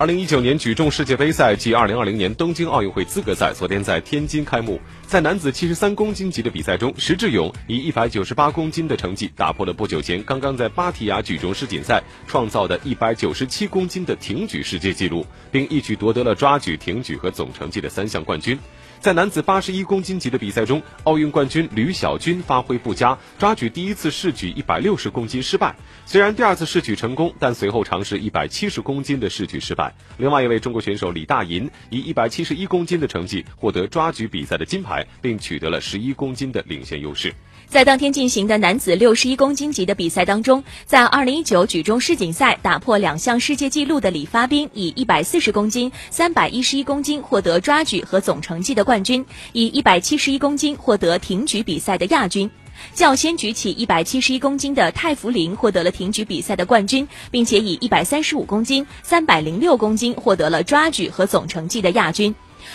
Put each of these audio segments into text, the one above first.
二零一九年举重世界杯赛暨二零二零年东京奥运会资格赛昨天在天津开幕。在男子七十三公斤级的比赛中，石智勇以一百九十八公斤的成绩打破了不久前刚刚在芭提雅举重世锦赛创造的一百九十七公斤的挺举世界纪录，并一举夺得了抓举、挺举和总成绩的三项冠军。在男子八十一公斤级的比赛中，奥运冠军吕小军发挥不佳，抓举第一次试举一百六十公斤失败。虽然第二次试举成功，但随后尝试一百七十公斤的试举失败。另外一位中国选手李大银以一百七十一公斤的成绩获得抓举比赛的金牌，并取得了十一公斤的领先优势。在当天进行的男子六十一公斤级的比赛当中，在二零一九举重世锦赛打破两项世界纪录的李发斌以一百四十公斤、三百一十一公斤获得抓举和总成绩的冠军，以一百七十一公斤获得挺举比赛的亚军。较先举起一百七十一公斤的泰弗林获得了挺举比赛的冠军，并且以一百三十五公斤、三百零六公斤获得了抓举和总成绩的亚军。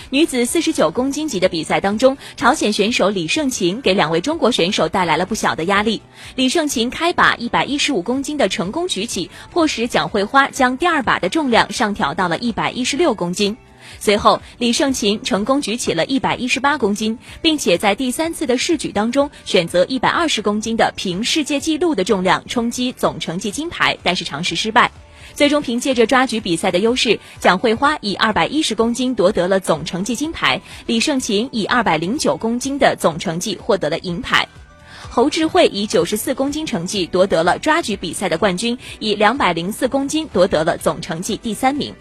女子四十九公斤级的比赛当中，朝鲜选手李胜琴给两位中国选手带来了不小的压力。李胜琴开把一百一十五公斤的成功举起，迫使蒋慧花将第二把的重量上调到了一百一十六公斤。随后，李胜琴成功举起了一百一十八公斤，并且在第三次的试举当中选择一百二十公斤的平世界纪录的重量冲击总成绩金牌，但是尝试失败。最终凭借着抓举比赛的优势，蒋慧花以二百一十公斤夺得了总成绩金牌，李胜琴以二百零九公斤的总成绩获得了银牌，侯智慧以九十四公斤成绩夺得了抓举比赛的冠军，以两百零四公斤夺得了总成绩第三名。